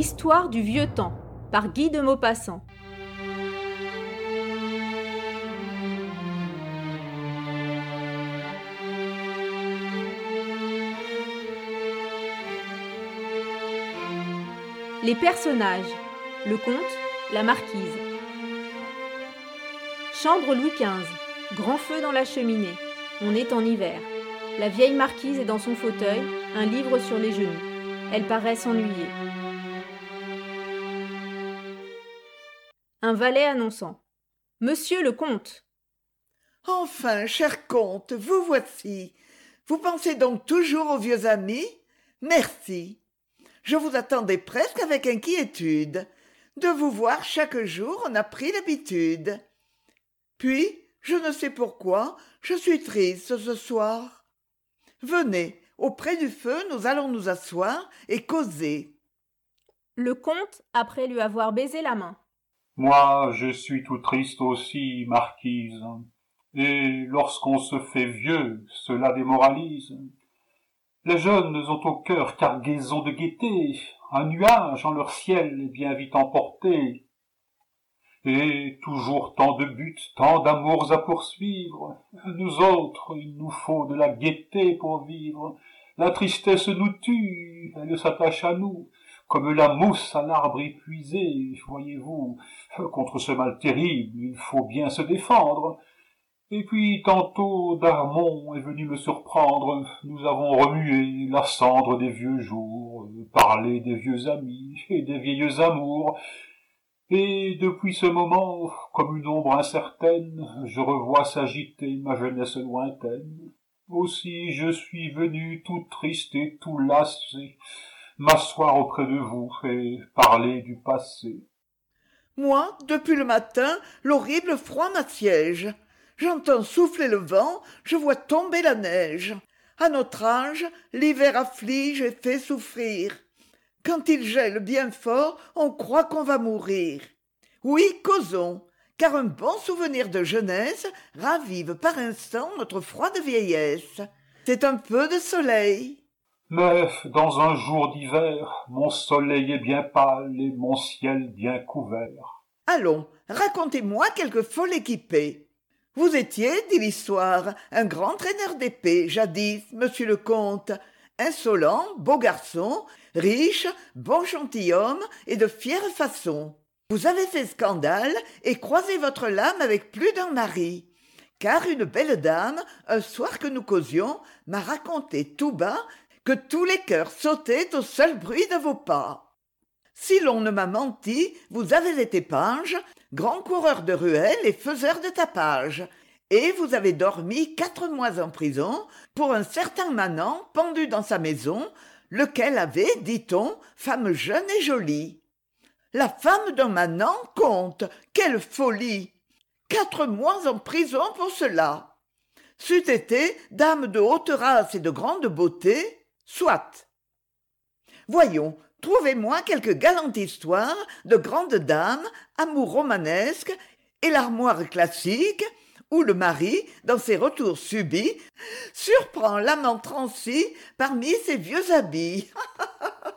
Histoire du vieux temps par Guy de Maupassant. Les personnages. Le comte, la marquise. Chambre Louis XV. Grand feu dans la cheminée. On est en hiver. La vieille marquise est dans son fauteuil, un livre sur les genoux. Elle paraît s'ennuyer. Un valet annonçant. Monsieur le comte. Enfin, cher comte, vous voici. Vous pensez donc toujours aux vieux amis? Merci. Je vous attendais presque avec inquiétude. De vous voir chaque jour, on a pris l'habitude. Puis, je ne sais pourquoi, je suis triste ce soir. Venez, auprès du feu, nous allons nous asseoir et causer. Le comte, après lui avoir baisé la main. Moi, je suis tout triste aussi, marquise. Et lorsqu'on se fait vieux, cela démoralise. Les jeunes ont au cœur cargaison de gaieté, un nuage en leur ciel est bien vite emporté. Et toujours tant de buts, tant d'amours à poursuivre. Nous autres, il nous faut de la gaieté pour vivre. La tristesse nous tue, elle s'attache à nous, comme la mousse à l'arbre épuisé, voyez-vous. Contre ce mal terrible, il faut bien se défendre. Et puis tantôt Darmon est venu me surprendre. Nous avons remué la cendre des vieux jours, parlé des vieux amis et des vieilles amours, et depuis ce moment, comme une ombre incertaine, je revois s'agiter ma jeunesse lointaine. Aussi je suis venu tout triste et tout lassé, m'asseoir auprès de vous et parler du passé. Moi, depuis le matin, l'horrible froid m'assiège. J'entends souffler le vent, je vois tomber la neige. À notre âge, l'hiver afflige et fait souffrir. Quand il gèle bien fort, on croit qu'on va mourir. Oui, causons, car un bon souvenir de jeunesse ravive par instant notre froide vieillesse. C'est un peu de soleil. Dans un jour d'hiver, mon soleil est bien pâle et mon ciel bien couvert. Allons, racontez-moi quelque folle équipée. Vous étiez, dit l'histoire, un grand traîneur d'épée, jadis, monsieur le comte, insolent, beau garçon, riche, bon gentilhomme et de fière façon. Vous avez fait scandale et croisé votre lame avec plus d'un mari. Car une belle dame, un soir que nous causions, m'a raconté tout bas que tous les cœurs sautaient au seul bruit de vos pas. Si l'on ne m'a menti, vous avez été page, grand coureur de ruelles et faiseur de tapage, et vous avez dormi quatre mois en prison pour un certain manant pendu dans sa maison, lequel avait, dit-on, femme jeune et jolie. La femme d'un manant compte. Quelle folie. Quatre mois en prison pour cela. C'eût été dame de haute race et de grande beauté, soit. Voyons, trouvez-moi quelque galante histoire de grande dame, amour romanesque, et l'armoire classique, où le mari, dans ses retours subits, surprend l'amant transi parmi ses vieux habits.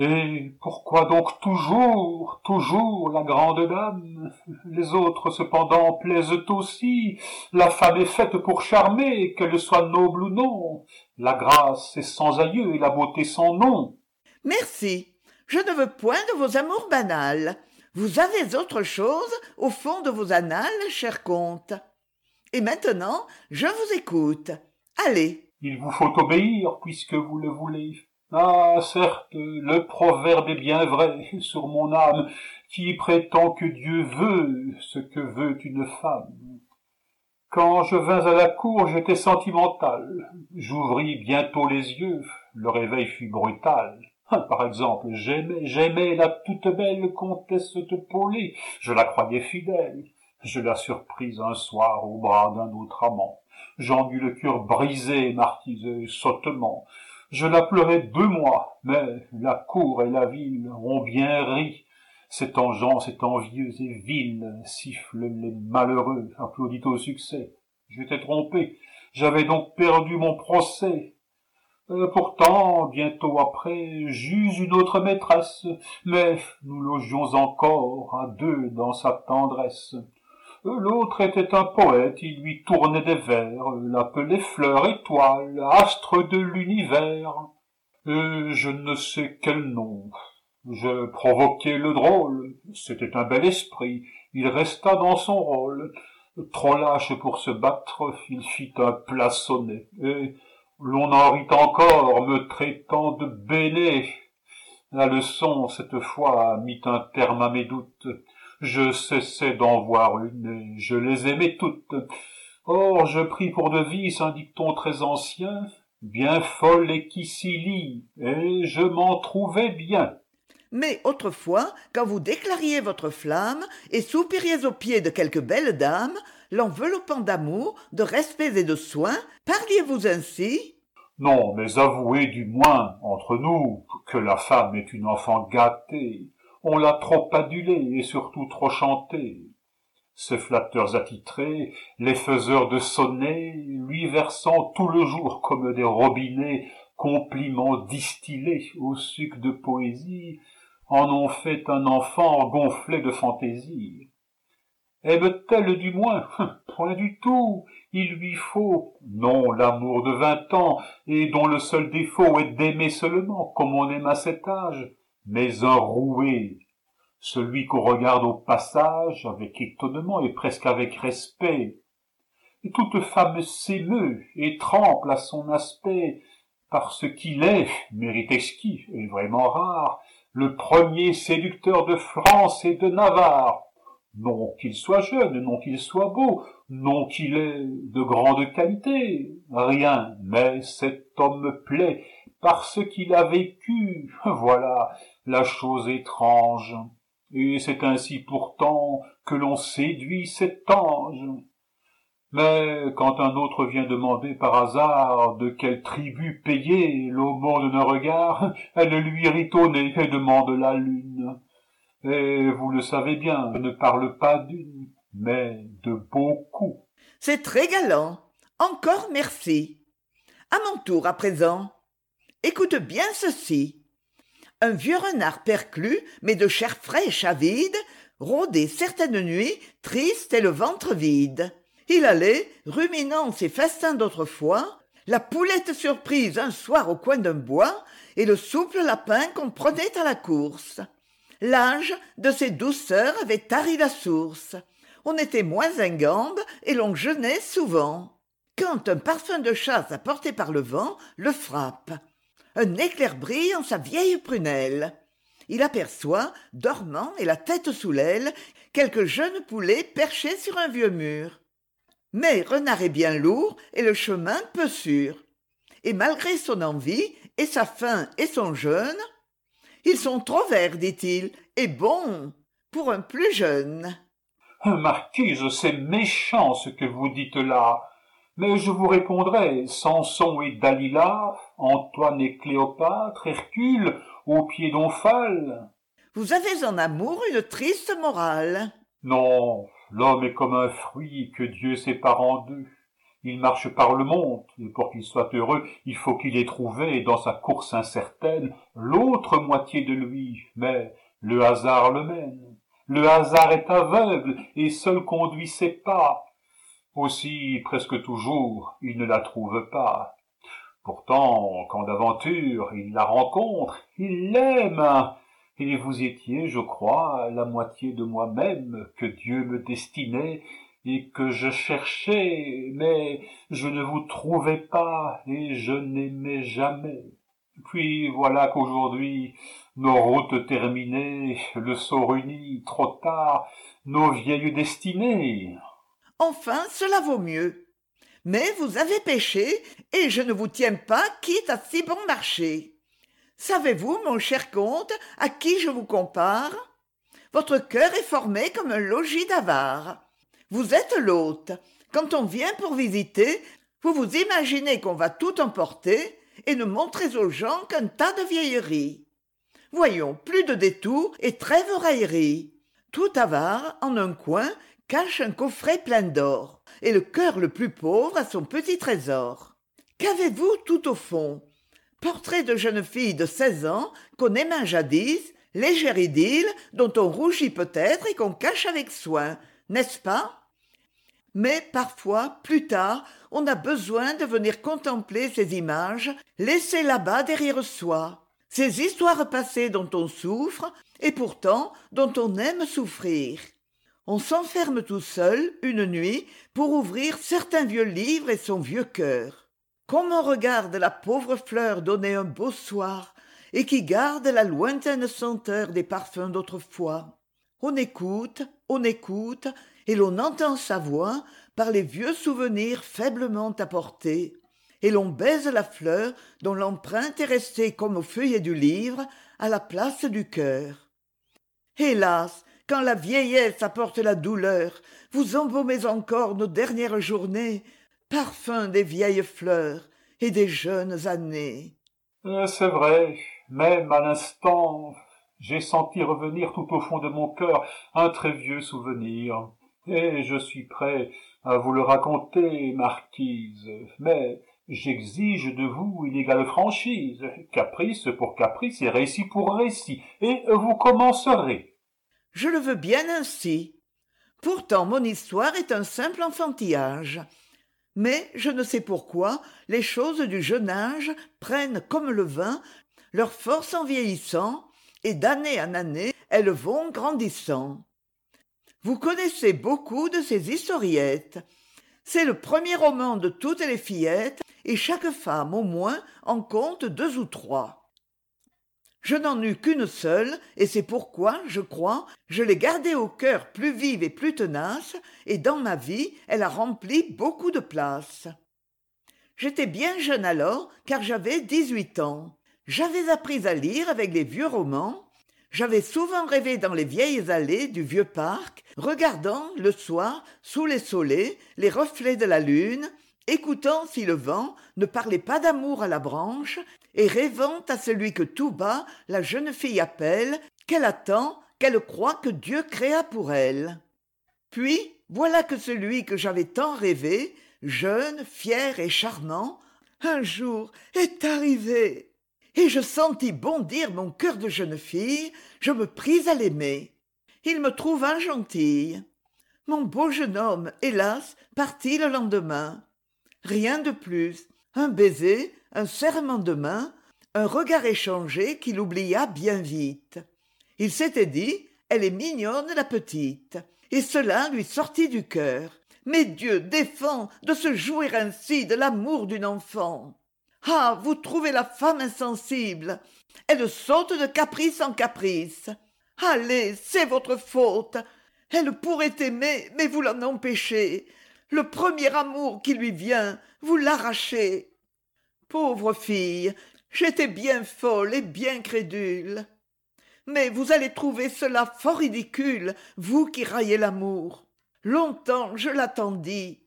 Et pourquoi donc toujours, toujours la grande dame? Les autres cependant plaisent aussi. La femme est faite pour charmer, qu'elle soit noble ou non. La grâce est sans aïeux et la beauté sans nom. Merci. Je ne veux point de vos amours banales. Vous avez autre chose au fond de vos annales, cher comte. Et maintenant, je vous écoute. Allez. Il vous faut obéir puisque vous le voulez. Ah, certes, le proverbe est bien vrai sur mon âme, qui prétend que Dieu veut ce que veut une femme. Quand je vins à la cour, j'étais sentimental. J'ouvris bientôt les yeux. Le réveil fut brutal. Par exemple, j'aimais, j'aimais la toute belle comtesse de Paulet. Je la croyais fidèle. Je la surpris un soir au bras d'un autre amant. J'en eus le cœur brisé, marquisé sottement. Je la pleurai deux mois, mais la cour et la ville ont bien ri. Cette engeance est envieuse et vile, siffle les malheureux, applaudit au succès. J'étais trompé, j'avais donc perdu mon procès. Euh, pourtant, bientôt après, j'eus une autre maîtresse, mais nous logions encore à deux dans sa tendresse. Euh, l'autre était un poète, il lui tournait des vers, l'appelait fleur, étoile, astre de l'univers. Je ne sais quel nom. Je provoquai le drôle, c'était un bel esprit, il resta dans son rôle. Trop lâche pour se battre, il fit un plat sonnet, et l'on en rit encore, me traitant de béné. La leçon, cette fois, mit un terme à mes doutes. Je cessai d'en voir une, et je les aimais toutes. Or, je pris pour devise un dicton très ancien, bien folle et qui s'y lit, et je m'en trouvais bien. Mais autrefois, quand vous déclariez votre flamme et soupiriez aux pieds de quelque belle dame, l'enveloppant d'amour, de respect et de soins, parliez-vous ainsi? Non, mais avouez du moins, entre nous, que la femme est une enfant gâtée. On l'a trop adulée et surtout trop chantée ces flatteurs attitrés, les faiseurs de sonnets, lui versant tout le jour comme des robinets compliments distillés au suc de poésie, en ont fait un enfant gonflé de fantaisie. Aime-t-elle du moins? Point du tout. Il lui faut, non l'amour de vingt ans, et dont le seul défaut est d'aimer seulement, comme on aime à cet âge, mais un roué, celui qu'on regarde au passage avec étonnement et presque avec respect. Et toute femme s'émeut et tremble à son aspect, parce qu'il est, mérite exquis et vraiment rare, le premier séducteur de France et de Navarre. Non qu'il soit jeune, non qu'il soit beau, non qu'il ait de grande qualité, rien, mais cet homme me plaît, parce qu'il a vécu, voilà la chose étrange et c'est ainsi pourtant que l'on séduit cet ange. Mais quand un autre vient demander par hasard de quelle tribu payer l'aumône d'un regard, elle lui rit au nez et demande la lune. Et vous le savez bien, je ne parle pas d'une, mais de beaucoup. C'est très galant. Encore merci. À mon tour à présent. Écoute bien ceci un vieux renard perclus mais de chair fraîche avide rôdait certaines nuits triste et le ventre vide il allait ruminant ses festins d'autrefois la poulette surprise un soir au coin d'un bois et le souple lapin qu'on prenait à la course. L'âge de ces douceurs avait tari la source. On était moins ingambe et l'on jeûnait souvent. Quand un parfum de chasse apporté par le vent le frappe un éclair brille en sa vieille prunelle. Il aperçoit dormant et la tête sous l'aile quelques jeunes poulets perchés sur un vieux mur mais renard est bien lourd et le chemin peu sûr. Et malgré son envie et sa faim et son jeûne ils sont trop verts dit-il et bons pour un plus jeune. Marquise c'est méchant ce que vous dites là. Mais je vous répondrai samson et dalila antoine et cléopâtre hercule au pied d'omphale vous avez en amour une triste morale. Non l'homme est comme un fruit que dieu sépare en deux il marche par le monde, et pour qu'il soit heureux, il faut qu'il ait trouvé, dans sa course incertaine, l'autre moitié de lui, mais le hasard le mène. Le hasard est aveugle, et seul conduit ses pas. Aussi, presque toujours, il ne la trouve pas. Pourtant, quand d'aventure il la rencontre, il l'aime. Et vous étiez, je crois, la moitié de moi-même que Dieu me destinait et que je cherchais, mais je ne vous trouvais pas et je n'aimais jamais. Puis voilà qu'aujourd'hui, nos routes terminées, le sort uni, trop tard, nos vieilles destinées, enfin cela vaut mieux. Mais vous avez péché et je ne vous tiens pas quitte à si bon marché savez-vous mon cher comte à qui je vous compare? Votre cœur est formé comme un logis d'avare. Vous êtes l'hôte. Quand on vient pour visiter vous vous imaginez qu'on va tout emporter et ne montrez aux gens qu'un tas de vieilleries. Voyons plus de détours et trêve raillerie tout avare en un coin cache un coffret plein d'or et le cœur le plus pauvre a son petit trésor. Qu'avez-vous tout au fond? Portrait de jeune fille de seize ans qu'on aima jadis, légère idylle dont on rougit peut-être et qu'on cache avec soin, n'est-ce pas? Mais parfois, plus tard, on a besoin de venir contempler ces images laissées là-bas derrière soi, ces histoires passées dont on souffre et pourtant dont on aime souffrir. On s'enferme tout seul, une nuit, pour ouvrir certains vieux livres et son vieux cœur. Comme on regarde la pauvre fleur donner un beau soir, et qui garde la lointaine senteur des parfums d'autrefois. On écoute, on écoute, et l'on entend sa voix par les vieux souvenirs faiblement apportés, et l'on baise la fleur dont l'empreinte est restée comme au feuillet du livre à la place du cœur. Hélas, quand la vieillesse apporte la douleur, vous embaumez encore nos dernières journées, parfum des vieilles fleurs et des jeunes années. Euh, c'est vrai, même à l'instant, j'ai senti revenir tout au fond de mon cœur un très vieux souvenir, et je suis prêt à vous le raconter, marquise, mais j'exige de vous une égale franchise, caprice pour caprice et récit pour récit, et vous commencerez. Je le veux bien ainsi. Pourtant mon histoire est un simple enfantillage. Mais je ne sais pourquoi les choses du jeune âge prennent comme le vin leur force en vieillissant, et d'année en année elles vont grandissant. Vous connaissez beaucoup de ces historiettes. C'est le premier roman de toutes les fillettes, et chaque femme au moins en compte deux ou trois. Je n'en eus qu'une seule, et c'est pourquoi, je crois, je l'ai gardée au cœur plus vive et plus tenace, et dans ma vie elle a rempli beaucoup de place. J'étais bien jeune alors, car j'avais dix-huit ans. J'avais appris à lire avec les vieux romans, j'avais souvent rêvé dans les vieilles allées du vieux parc, regardant, le soir, sous les soleils, les reflets de la lune, écoutant si le vent ne parlait pas d'amour à la branche, et rêvant à celui que tout bas la jeune fille appelle, qu'elle attend, qu'elle croit que Dieu créa pour elle. Puis, voilà que celui que j'avais tant rêvé, jeune, fier et charmant, un jour est arrivé. Et je sentis bondir mon cœur de jeune fille, je me pris à l'aimer. Il me trouva gentille. Mon beau jeune homme, hélas, partit le lendemain. Rien de plus. Un baiser, un serrement de main, un regard échangé qu'il oublia bien vite. Il s'était dit Elle est mignonne, la petite. Et cela lui sortit du cœur. Mais Dieu défend de se jouer ainsi de l'amour d'une enfant. Ah. Vous trouvez la femme insensible. Elle saute de caprice en caprice. Allez, c'est votre faute. Elle pourrait aimer, mais vous l'en empêchez le premier amour qui lui vient, vous l'arrachez. Pauvre fille, j'étais bien folle et bien crédule. Mais vous allez trouver cela fort ridicule, vous qui raillez l'amour. Longtemps je l'attendis.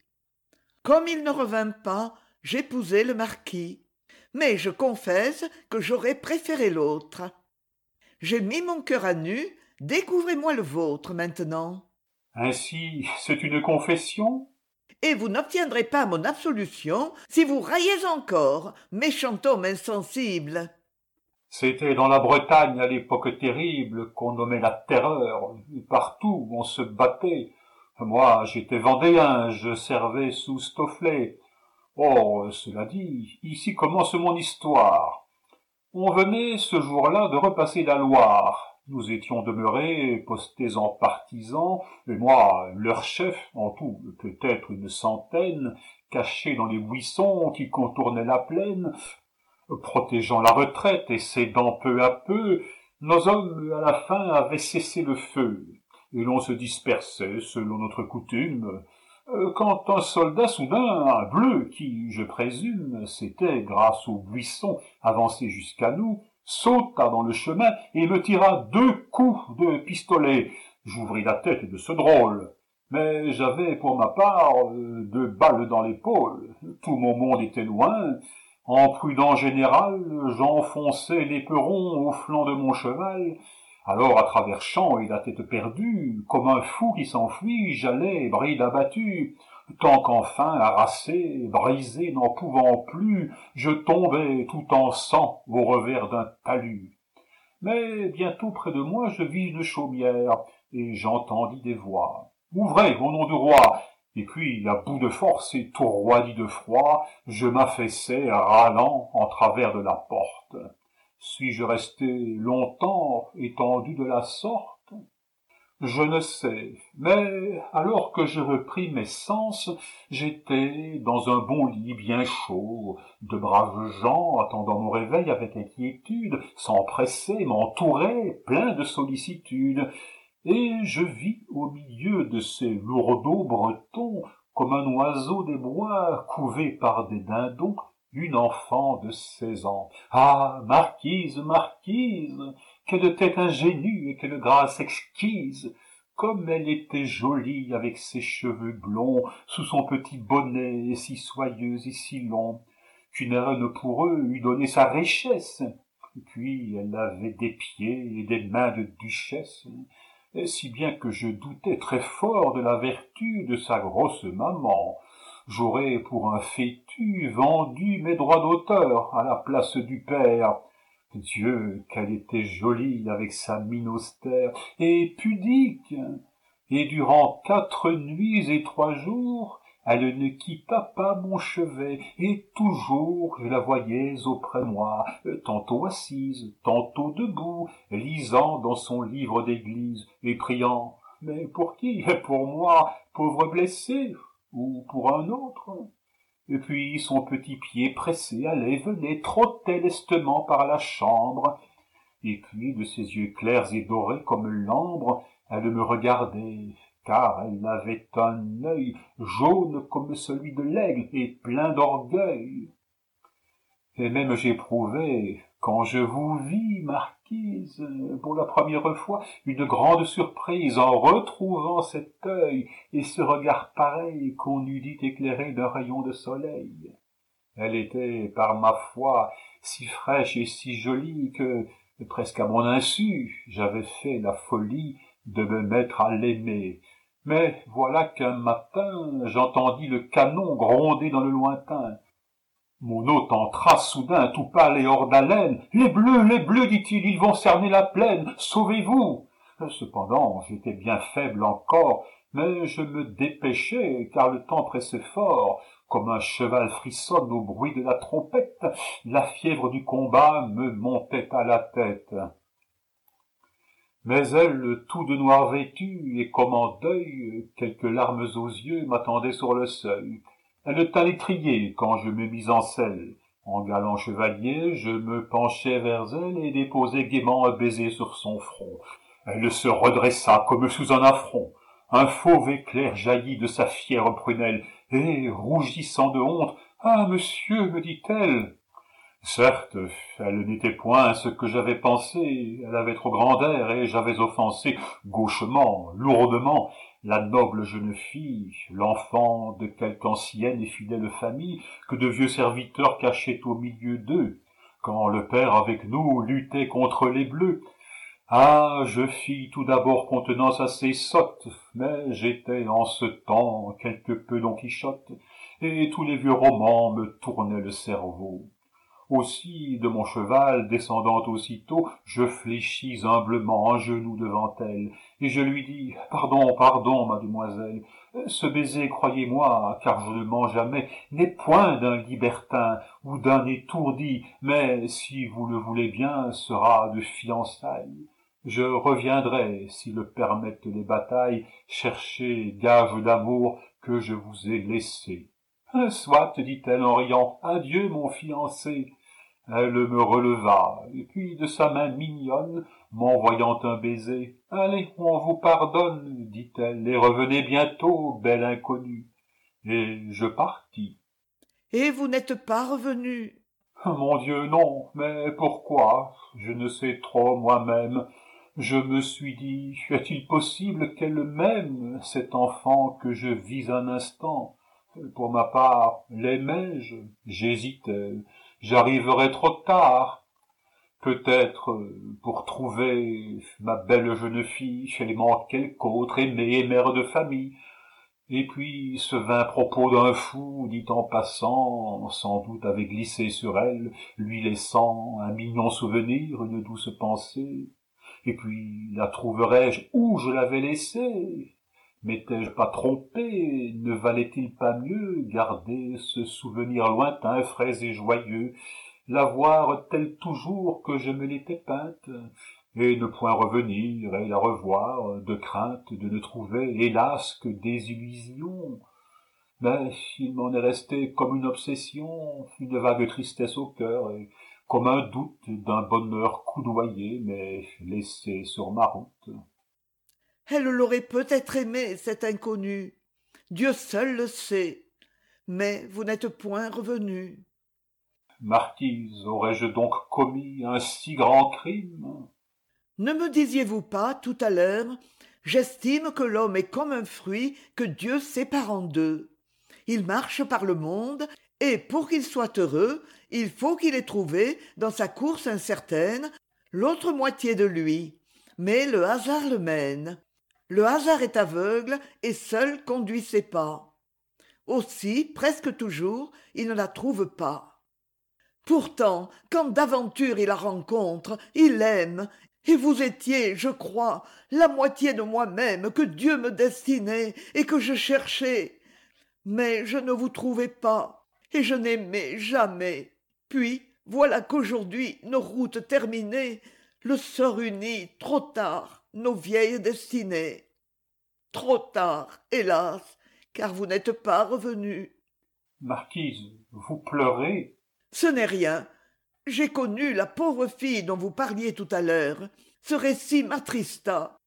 Comme il ne revint pas, j'épousai le marquis. Mais je confesse que j'aurais préféré l'autre. J'ai mis mon cœur à nu, découvrez-moi le vôtre maintenant. Ainsi, c'est une confession? Et vous n'obtiendrez pas mon absolution si vous raillez encore, méchant homme insensible. C'était dans la Bretagne à l'époque terrible qu'on nommait la terreur. Partout on se battait. Moi, j'étais vendéen, je servais sous Stofflet. Oh, cela dit, ici commence mon histoire. On venait ce jour-là de repasser la Loire. Nous étions demeurés, postés en partisans, et moi, leur chef, en tout peut-être une centaine, cachés dans les buissons qui contournaient la plaine, protégeant la retraite et cédant peu à peu, nos hommes à la fin avaient cessé le feu, et l'on se dispersait selon notre coutume, euh, quand un soldat soudain, un bleu, qui, je présume, s'était, grâce aux buissons, avancé jusqu'à nous, sauta dans le chemin et me tira deux coups de pistolet. J'ouvris la tête de ce drôle. Mais j'avais pour ma part euh, deux balles dans l'épaule. Tout mon monde était loin. En prudent général, j'enfonçai l'éperon au flanc de mon cheval. Alors, à travers champs et la tête perdue, comme un fou qui s'enfuit, j'allais, bride abattue, tant qu'enfin, harassé, brisé, n'en pouvant plus, je tombai tout en sang au revers d'un talus. Mais bientôt près de moi je vis une chaumière, et j'entendis des voix. Ouvrez, au nom du roi. Et puis, à bout de force et tout roidi de froid, je m'affaissai, râlant, en travers de la porte. Suis-je resté longtemps étendu de la sorte? Je ne sais, mais alors que je repris mes sens, j'étais dans un bon lit bien chaud, de braves gens attendant mon réveil avec inquiétude, s'empressaient, m'entouraient, plein de sollicitude, et je vis au milieu de ces lourdeaux bretons, comme un oiseau des bois couvé par des dindons, une enfant de seize ans. Ah, marquise, marquise, quelle tête ingénue et quelle grâce exquise comme elle était jolie avec ses cheveux blonds, sous son petit bonnet si soyeux et si long, qu'une reine pour eux eût donné sa richesse. Puis elle avait des pieds et des mains de duchesse, si bien que je doutais très fort de la vertu de sa grosse maman. J'aurais pour un fétu vendu mes droits d'auteur à la place du père, Dieu, qu'elle était jolie avec sa mine austère et pudique. Et durant quatre nuits et trois jours, elle ne quitta pas mon chevet, et toujours je la voyais auprès moi, tantôt assise, tantôt debout, lisant dans son livre d'église, et priant. Mais pour qui? Pour moi, pauvre blessé, ou pour un autre? Et puis son petit pied pressé allait, venait, trottait lestement par la chambre, et puis de ses yeux clairs et dorés comme l'ambre, elle me regardait, car elle avait un œil jaune comme celui de l'aigle et plein d'orgueil. Et même j'éprouvais, quand je vous vis, marquise, pour la première fois, une grande surprise en retrouvant cet œil et ce regard pareil qu'on eût dit éclairé d'un rayon de soleil. Elle était, par ma foi, si fraîche et si jolie que, presque à mon insu, j'avais fait la folie de me mettre à l'aimer. Mais voilà qu'un matin, j'entendis le canon gronder dans le lointain. Mon hôte entra soudain, tout pâle et hors d'haleine. Les bleus, les bleus, dit-il, ils vont cerner la plaine. Sauvez-vous. Cependant, j'étais bien faible encore, mais je me dépêchai, car le temps pressait fort. Comme un cheval frissonne au bruit de la trompette, la fièvre du combat me montait à la tête. Mais elle, tout de noir vêtue, et comme en deuil, quelques larmes aux yeux, m'attendait sur le seuil. Elle l'étrier quand je me mis en selle. En galant chevalier, je me penchai vers elle et déposai gaiement un baiser sur son front. Elle se redressa comme sous un affront. Un fauve éclair jaillit de sa fière prunelle, et, rougissant de honte, Ah, monsieur, me dit-elle, Certes, elle n'était point ce que j'avais pensé, elle avait trop grand air, et j'avais offensé gauchement, lourdement, la noble jeune fille, l'enfant de quelque ancienne et fidèle famille que de vieux serviteurs cachaient au milieu d'eux, quand le père avec nous luttait contre les bleus. Ah, je fis tout d'abord contenance assez sotte, mais j'étais en ce temps quelque peu Don Quichotte, et tous les vieux romans me tournaient le cerveau. Aussi, de mon cheval, descendant aussitôt, je fléchis humblement un genou devant elle, et je lui dis, Pardon, pardon, mademoiselle, ce baiser, croyez-moi, car je ne mens jamais, n'est point d'un libertin ou d'un étourdi, mais, si vous le voulez bien, sera de fiançailles. Je reviendrai, si le permettent les batailles, chercher gage d'amour que je vous ai laissé. Soit, dit-elle en riant, adieu, mon fiancé. Elle me releva, et puis de sa main mignonne, m'envoyant un baiser. Allez, on vous pardonne, dit-elle, et revenez bientôt, belle inconnue. Et je partis. Et vous n'êtes pas revenu Mon Dieu, non, mais pourquoi? Je ne sais trop moi-même. Je me suis dit, est-il possible qu'elle m'aime, cet enfant que je vis un instant? Pour ma part, l'aimais-je? J'hésitais j'arriverai trop tard. Peut-être, euh, pour trouver ma belle jeune fille, elle manque quelque autre aimée et mère de famille. Et puis ce vain propos d'un fou, dit en passant, sans doute avait glissé sur elle, lui laissant un mignon souvenir, une douce pensée. Et puis la trouverais-je où je l'avais laissée? M'étais-je pas trompé? Ne valait-il pas mieux garder ce souvenir lointain, frais et joyeux, la voir telle toujours que je me l'étais peinte, et ne point revenir et la revoir, de crainte de ne trouver, hélas, que des illusions? Mais il m'en est resté comme une obsession, une vague tristesse au cœur, et comme un doute d'un bonheur coudoyé, mais laissé sur ma route. Elle l'aurait peut-être aimé, cet inconnu. Dieu seul le sait. Mais vous n'êtes point revenu. Marquise, aurais-je donc commis un si grand crime? Ne me disiez-vous pas tout à l'heure j'estime que l'homme est comme un fruit que dieu sépare en deux il marche par le monde et pour qu'il soit heureux il faut qu'il ait trouvé dans sa course incertaine l'autre moitié de lui mais le hasard le mène le hasard est aveugle et seul conduit ses pas. Aussi presque toujours il ne la trouve pas. Pourtant quand d'aventure il la rencontre il l'aime. Et vous étiez je crois la moitié de moi-même que dieu me destinait et que je cherchais. Mais je ne vous trouvais pas et je n'aimais jamais. Puis voilà qu'aujourd'hui nos routes terminées le sort unit trop tard nos vieilles destinées. Trop tard hélas car vous n'êtes pas revenu marquise vous pleurez. Ce n'est rien. J'ai connu la pauvre fille dont vous parliez tout à l'heure. Ce récit m'attrista.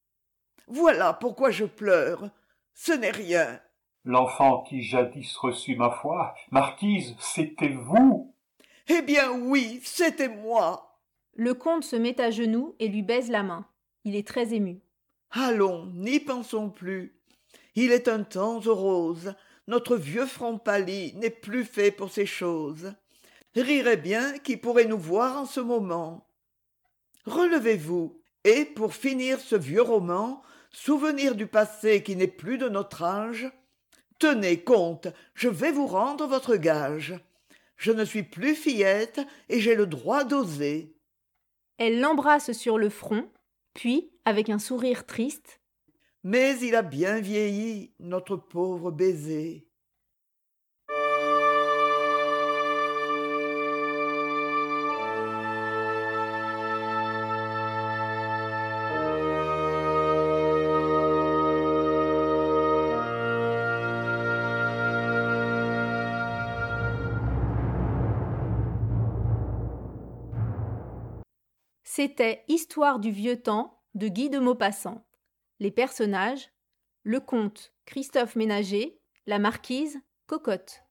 Voilà pourquoi je pleure. Ce n'est rien. L'enfant qui jadis reçut ma foi marquise c'était vous. Eh bien oui c'était moi le comte se met à genoux et lui baise la main. Il est très ému. Allons n'y pensons plus. Il est un temps rose notre vieux front pâli n'est plus fait pour ces choses. Rirait bien qui pourrait nous voir en ce moment. Relevez-vous. Et pour finir ce vieux roman souvenir du passé qui n'est plus de notre âge tenez comte je vais vous rendre votre gage. Je ne suis plus fillette et j'ai le droit d'oser elle l'embrasse sur le front puis avec un sourire triste mais il a bien vieilli notre pauvre baiser C'était Histoire du vieux temps de Guy de Maupassant. Les personnages le comte Christophe Ménager, la marquise Cocotte.